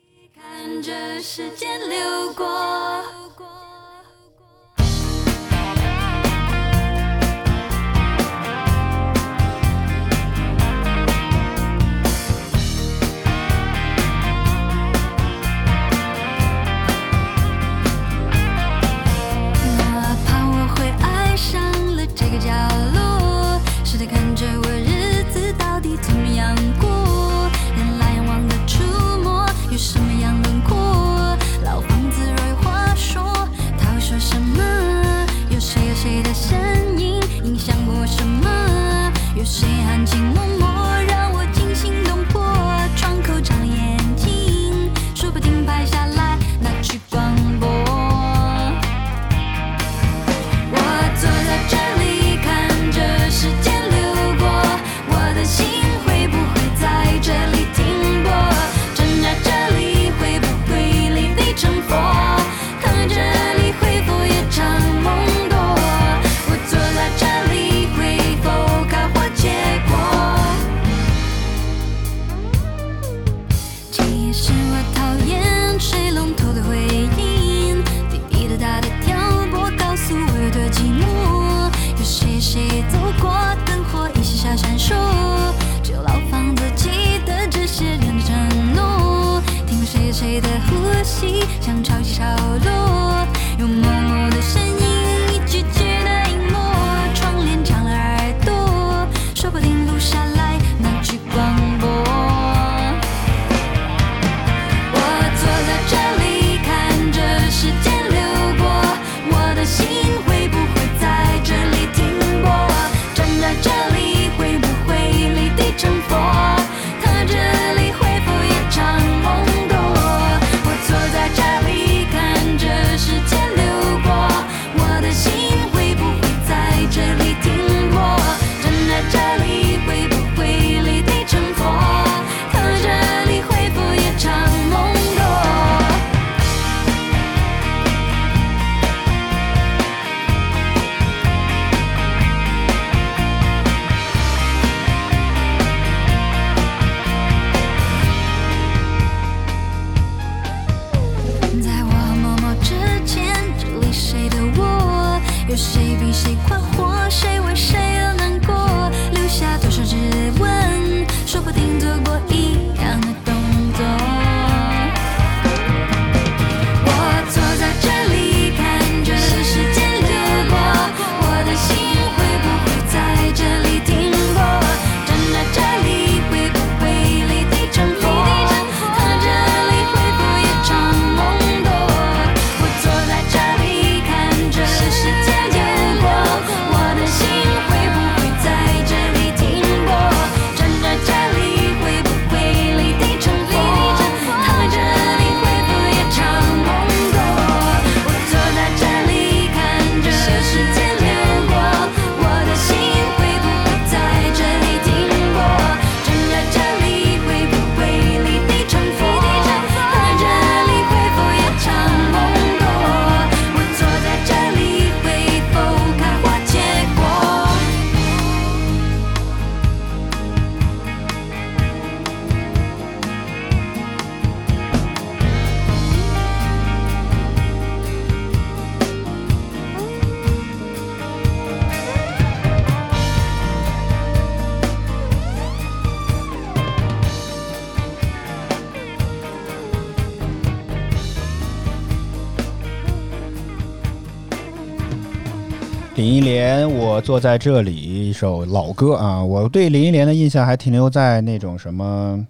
坐在这里，一首老歌啊。我对林忆莲的印象还停留在那种什么，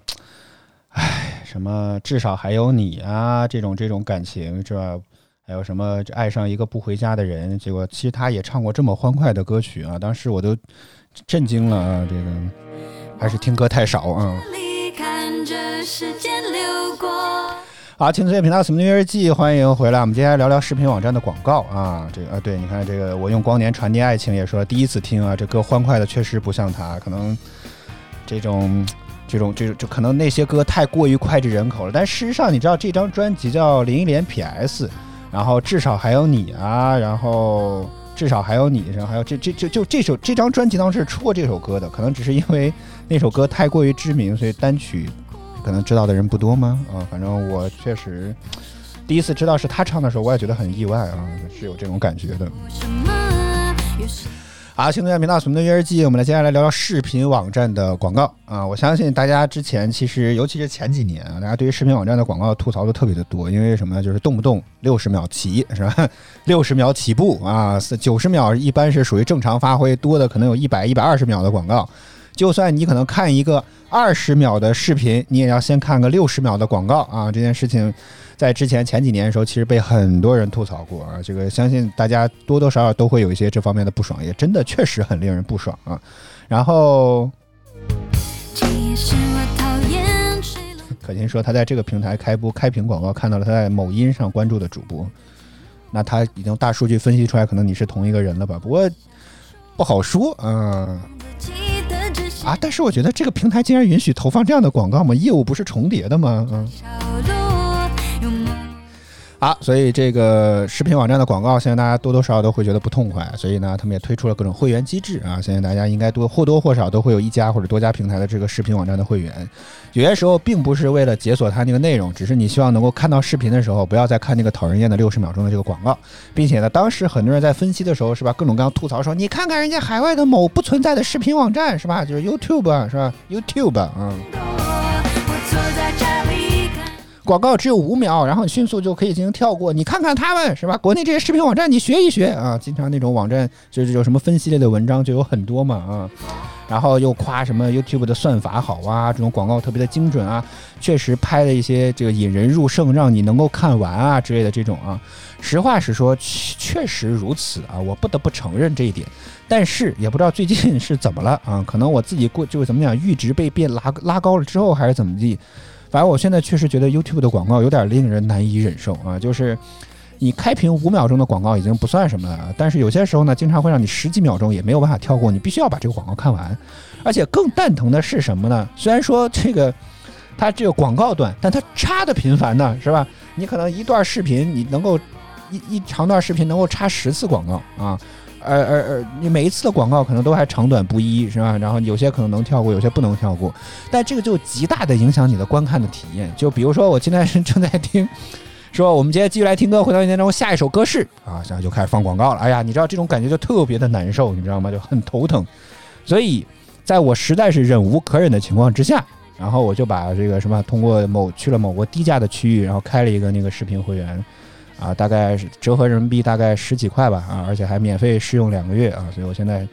哎，什么至少还有你啊，这种这种感情是吧？还有什么爱上一个不回家的人？结果其实他也唱过这么欢快的歌曲啊，当时我都震惊了啊！这个还是听歌太少啊。看着时间流过。好，青翠频道《什么音乐季》，欢迎回来。我们接下来聊聊视频网站的广告啊。这个啊，对，你看这个，我用光年传递爱情，也说第一次听啊，这歌欢快的确实不像他，可能这种这种这种，就可能那些歌太过于脍炙人口了。但事实上，你知道这张专辑叫林忆莲 PS，然后至少还有你啊，然后至少还有你，然后还有这这这就这首这张专辑当时是出过这首歌的，可能只是因为那首歌太过于知名，所以单曲可能知道的人不多吗？啊，反正我确实第一次知道是他唱的时候，我也觉得很意外啊，是有这种感觉的。好，青春频道什么的约日记，我们来接下来聊聊视频网站的广告啊。我相信大家之前其实，尤其是前几年啊，大家对于视频网站的广告吐槽的特别的多，因为什么呢？就是动不动六十秒起是吧？六十秒起步啊，九十秒一般是属于正常发挥，多的可能有一百、一百二十秒的广告。就算你可能看一个二十秒的视频，你也要先看个六十秒的广告啊。这件事情在之前前几年的时候，其实被很多人吐槽过啊。这个相信大家多多少少都会有一些这方面的不爽，也真的确实很令人不爽啊。然后可心说他在这个平台开播开屏广告，看到了他在某音上关注的主播，那他已经大数据分析出来，可能你是同一个人了吧？不过不好说，嗯啊，但是我觉得这个平台竟然允许投放这样的广告吗？业务不是重叠的吗？嗯。好，所以这个视频网站的广告，现在大家多多少少都会觉得不痛快，所以呢，他们也推出了各种会员机制啊。现在大家应该多或多或少都会有一家或者多家平台的这个视频网站的会员。有些时候并不是为了解锁它那个内容，只是你希望能够看到视频的时候，不要再看那个讨人厌的六十秒钟的这个广告，并且呢，当时很多人在分析的时候，是吧，各种各样吐槽说，你看看人家海外的某不存在的视频网站，是吧，就是 YouTube 是吧，YouTube 啊。嗯，广告只有五秒，然后你迅速就可以进行跳过。你看看他们是吧？国内这些视频网站，你学一学啊。经常那种网站就是有什么分析类的文章就有很多嘛啊。然后又夸什么 YouTube 的算法好啊，这种广告特别的精准啊，确实拍了一些这个引人入胜，让你能够看完啊之类的这种啊。实话实说，确确实如此啊，我不得不承认这一点。但是也不知道最近是怎么了啊？可能我自己过就是怎么讲，阈值被变拉拉高了之后，还是怎么地。反正我现在确实觉得 YouTube 的广告有点令人难以忍受啊，就是你开屏五秒钟的广告已经不算什么了，但是有些时候呢，经常会让你十几秒钟也没有办法跳过，你必须要把这个广告看完。而且更蛋疼的是什么呢？虽然说这个它这个广告短，但它插的频繁呢，是吧？你可能一段视频你能够一一长段视频能够插十次广告啊。而而而，你每一次的广告可能都还长短不一，是吧？然后有些可能能跳过，有些不能跳过，但这个就极大的影响你的观看的体验。就比如说，我现在是正在听，说我们接着继续来听歌，回到一年中，下一首歌是啊，然后就开始放广告了。哎呀，你知道这种感觉就特别的难受，你知道吗？就很头疼。所以，在我实在是忍无可忍的情况之下，然后我就把这个什么通过某去了某个低价的区域，然后开了一个那个视频会员。啊，大概是折合人民币大概十几块吧，啊，而且还免费试用两个月啊，所以我现在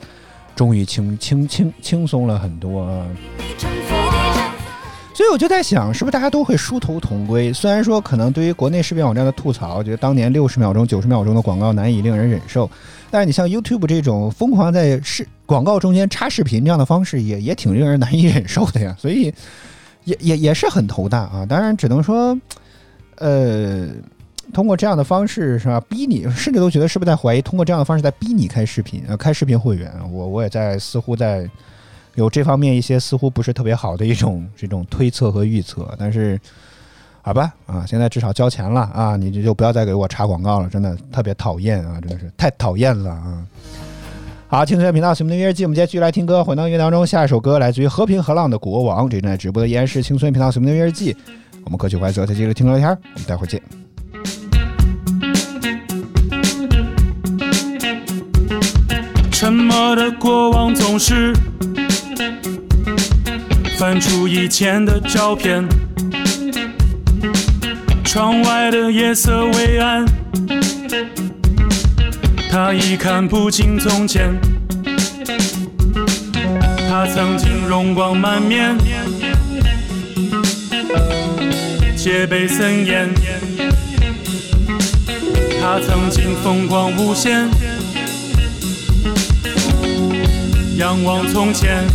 终于轻轻轻轻松了很多。所以我就在想，是不是大家都会殊途同归？虽然说可能对于国内视频网站的吐槽，觉得当年六十秒钟、九十秒钟的广告难以令人忍受，但是你像 YouTube 这种疯狂在视广告中间插视频这样的方式，也也挺令人难以忍受的呀。所以也也也是很头大啊。当然，只能说，呃。通过这样的方式是吧，逼你，甚至都觉得是不是在怀疑，通过这样的方式在逼你开视频，呃，开视频会员。我我也在似乎在有这方面一些似乎不是特别好的一种 这种推测和预测。但是好吧，啊，现在至少交钱了啊，你就就不要再给我插广告了，真的特别讨厌啊，真的是太讨厌了啊。好，青春频道《新闻的音乐记》，我们接着继续来听歌，回到音乐当中，下一首歌来自于和平和浪的国王，这正在直播的依然是青春频道《新闻的音乐记》，我们歌曲怀泽，再接着听歌聊天，我们待会儿见。我的过往总是翻出以前的照片，窗外的夜色微暗，他已看不清从前，他曾经容光满面，戒备森严，他曾经风光无限。仰望从前。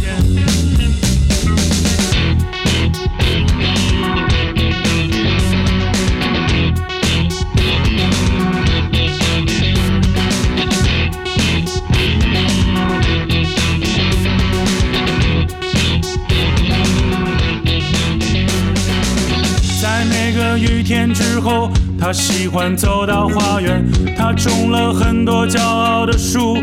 在每个雨天之后，他喜欢走到花园。他种了很多骄傲的树，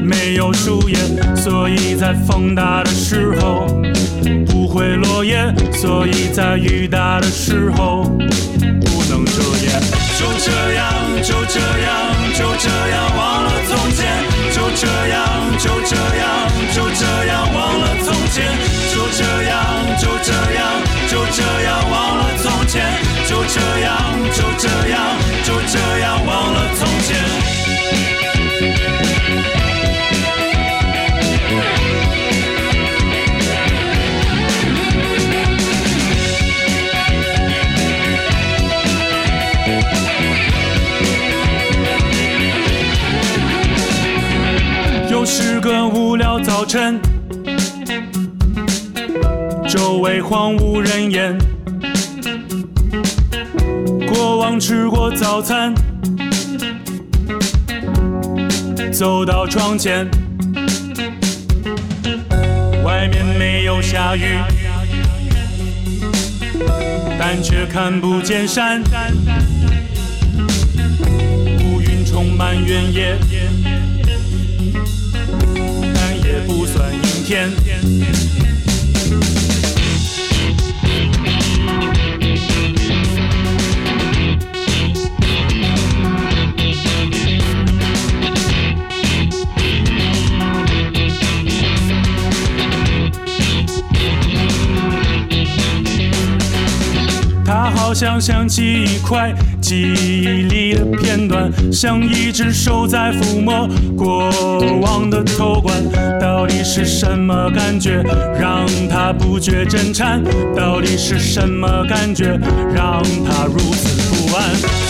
没有树叶，所以在风大的时候不会落叶，所以在雨大的时候不能遮掩。就这样，就这样，就这样忘了从前。就这样，就这样，就这样忘了从前。就这样，就这样，就这样个无聊早晨，周围荒无人烟。过往吃过早餐，走到窗前，外面没有下雨，但却看不见山。乌云充满原野，天。它好像想起一块记忆里的片段，像一只手在抚摸过往的头冠。到底是什么感觉让他不觉震颤？到底是什么感觉让他如此不安？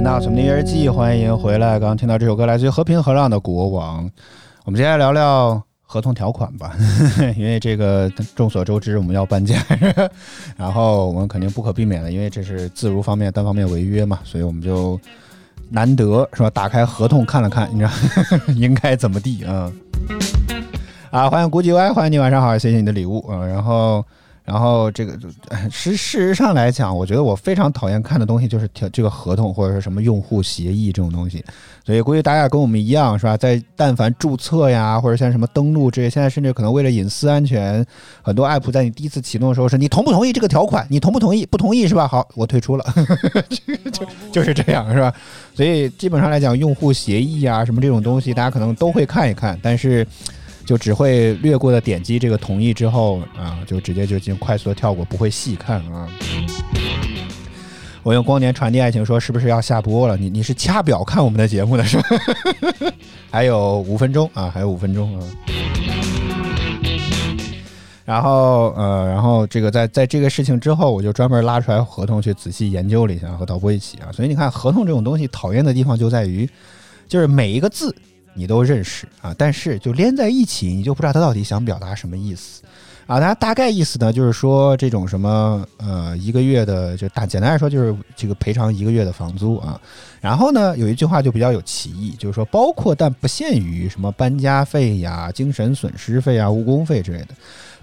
频道《什么的日记》，欢迎回来。刚刚听到这首歌来自于和平和浪的《国王》，我们接下来聊聊合同条款吧，因为这个众所周知我们要搬家，然后我们肯定不可避免的，因为这是自如方面单方面违约嘛，所以我们就难得是吧？打开合同看了看，你知道 应该怎么地啊？啊，欢迎古吉歪，欢迎你，晚上好，谢谢你的礼物啊，然后。然后这个事事实上来讲，我觉得我非常讨厌看的东西就是条这个合同或者是什么用户协议这种东西，所以估计大家跟我们一样是吧？在但凡注册呀，或者像什么登录这些，现在甚至可能为了隐私安全，很多 app 在你第一次启动的时候是你同不同意这个条款？你同不同意？不同意是吧？好，我退出了，这个就就是这样是吧？所以基本上来讲，用户协议啊什么这种东西，大家可能都会看一看，但是。就只会略过的点击这个同意之后啊，就直接就进快速的跳过，不会细看啊。我用光年传递爱情说，是不是要下播了？你你是掐表看我们的节目的是吧？还有五分钟啊，还有五分钟啊。然后呃，然后这个在在这个事情之后，我就专门拉出来合同去仔细研究了一下，和导播一起啊。所以你看，合同这种东西讨厌的地方就在于，就是每一个字。你都认识啊，但是就连在一起，你就不知道他到底想表达什么意思啊。他大概意思呢，就是说这种什么呃一个月的，就大简单来说就是这个赔偿一个月的房租啊。然后呢，有一句话就比较有歧义，就是说包括但不限于什么搬家费呀、精神损失费啊、误工费之类的。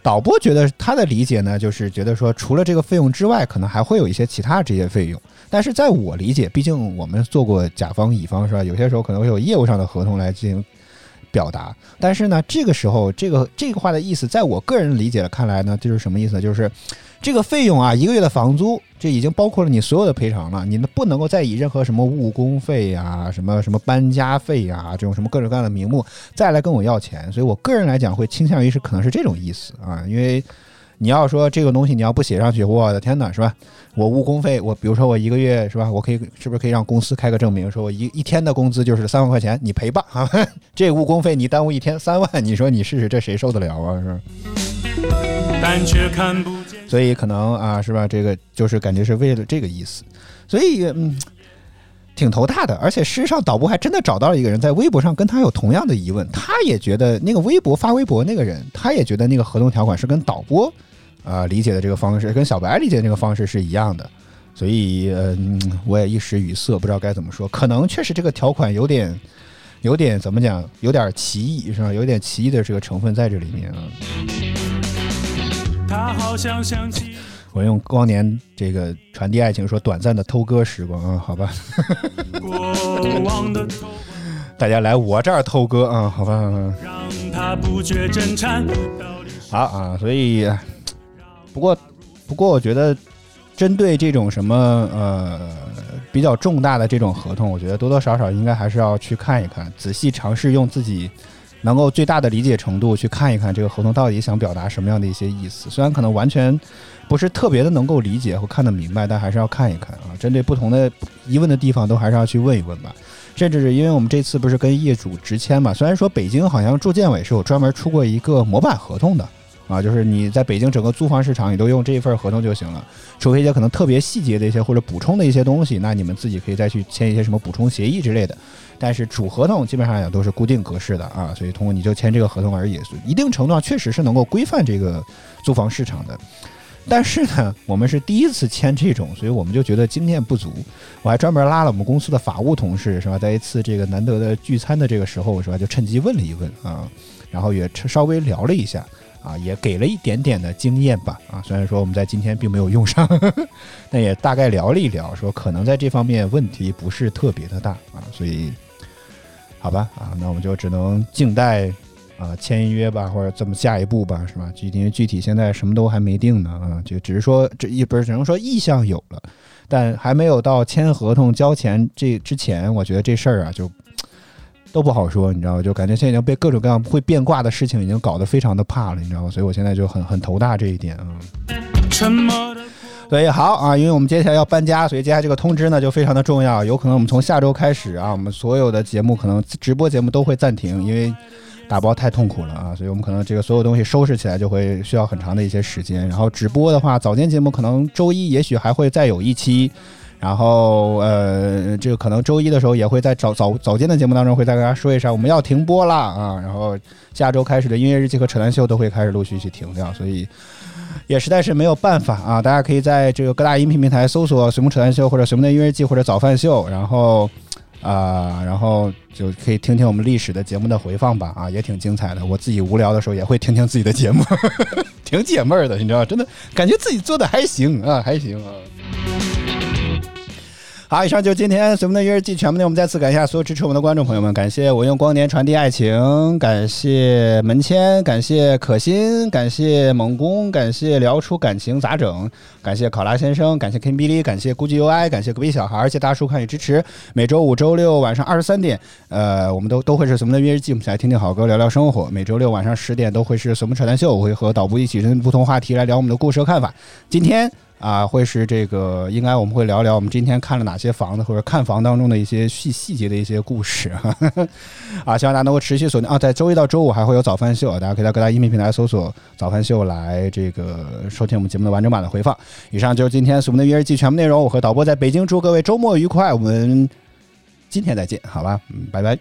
导播觉得他的理解呢，就是觉得说除了这个费用之外，可能还会有一些其他这些费用。但是在我理解，毕竟我们做过甲方乙方是吧？有些时候可能会有业务上的合同来进行表达。但是呢，这个时候这个这个话的意思，在我个人理解的看来呢，就是什么意思？就是这个费用啊，一个月的房租，这已经包括了你所有的赔偿了，你呢不能够再以任何什么误工费呀、什么什么搬家费呀这种什么各种各样的名目再来跟我要钱。所以我个人来讲，会倾向于是可能是这种意思啊，因为。你要说这个东西你要不写上去，我的天哪，是吧？我误工费，我比如说我一个月是吧？我可以是不是可以让公司开个证明，说我一一天的工资就是三万块钱，你赔吧啊？这误工费你耽误一天三万，你说你试试这谁受得了啊？是？但却看不见。所以可能啊，是吧？这个就是感觉是为了这个意思，所以嗯，挺头大的。而且事实上，导播还真的找到了一个人，在微博上跟他有同样的疑问，他也觉得那个微博发微博那个人，他也觉得那个合同条款是跟导播啊、理解的这个方式，跟小白理解的这个方式是一样的。所以，嗯，我也一时语塞，不知道该怎么说。可能确实这个条款有点，有点怎么讲，有点歧义是吧？有点歧义的这个成分在这里面啊。他好像想起我用光年这个传递爱情，说短暂的偷歌时光啊，好吧，大家来我这儿偷歌啊，好吧，嗯让他不觉震颤。到底是好啊，所以不过不过，我觉得针对这种什么呃比较重大的这种合同，我觉得多多少少应该还是要去看一看，仔细尝试用自己能够最大的理解程度去看一看这个合同到底想表达什么样的一些意思。虽然可能完全不是特别的能够理解或看得明白，但还是要看一看啊。针对不同的疑问的地方，都还是要去问一问吧。甚至是因为我们这次不是跟业主直签嘛，虽然说北京好像住建委是有专门出过一个模板合同的。啊，就是你在北京整个租房市场，你都用这一份合同就行了，除非一些可能特别细节的一些或者补充的一些东西，那你们自己可以再去签一些什么补充协议之类的。但是主合同基本上也都是固定格式的啊，所以通过你就签这个合同而已，一定程度上确实是能够规范这个租房市场的。但是呢，我们是第一次签这种，所以我们就觉得经验不足。我还专门拉了我们公司的法务同事，是吧？在一次这个难得的聚餐的这个时候，是吧？就趁机问了一问啊，然后也稍微聊了一下。啊，也给了一点点的经验吧。啊，虽然说我们在今天并没有用上，但也大概聊了一聊，说可能在这方面问题不是特别的大啊，所以好吧，啊，那我们就只能静待啊签约吧，或者这么下一步吧，是吧？具体因为具体现在什么都还没定呢啊，就只是说这一不是只能说意向有了，但还没有到签合同交钱这之前，我觉得这事儿啊就。都不好说，你知道吗？就感觉现在已经被各种各样会变卦的事情已经搞得非常的怕了，你知道吗？所以我现在就很很头大这一点啊。沉默的所以好啊，因为我们接下来要搬家，所以接下来这个通知呢就非常的重要。有可能我们从下周开始啊，我们所有的节目可能直播节目都会暂停，因为打包太痛苦了啊，所以我们可能这个所有东西收拾起来就会需要很长的一些时间。然后直播的话，早间节目可能周一也许还会再有一期。然后，呃，这个可能周一的时候也会在早早早间的节目当中会再跟大家说一声，我们要停播啦啊！然后下周开始的音乐日记和扯淡秀都会开始陆续去停掉，所以也实在是没有办法啊！大家可以在这个各大音频平台搜索“随梦扯淡秀”或者“随梦的音乐季”或者“早饭秀”，然后啊、然后就可以听听我们历史的节目的回放吧啊，也挺精彩的。我自己无聊的时候也会听听自己的节目，挺解闷儿的，你知道，真的感觉自己做的还行啊，还行啊。好，以上就是今天随梦的音乐日记全部内容。我们再次感谢所有支持我们的观众朋友们，感谢我用光年传递爱情，感谢门签，感谢可心，感谢猛攻，感谢聊出感情咋整，感谢考拉先生，感谢 Kim 哔哩，感谢估计 UI，感谢隔壁小孩，谢谢大叔看与支持。每周五、周六晚上二十三点，呃，我们都都会是随梦的音乐日记，我们一起来听听好歌，聊聊生活。每周六晚上十点都会是随梦扯淡秀，我会和导播一起针对不同话题来聊我们的故事和看法。今天。啊，会是这个，应该我们会聊聊我们今天看了哪些房子，或者看房当中的一些细细节的一些故事 啊。希望大家能够持续锁定啊，在周一到周五还会有早饭秀，大家可以在各大音频平台搜索“早饭秀”来这个收听我们节目的完整版的回放。以上就是今天我们的约日记全部内容，我和导播在北京，祝各位周末愉快，我们今天再见，好吧，嗯，拜拜。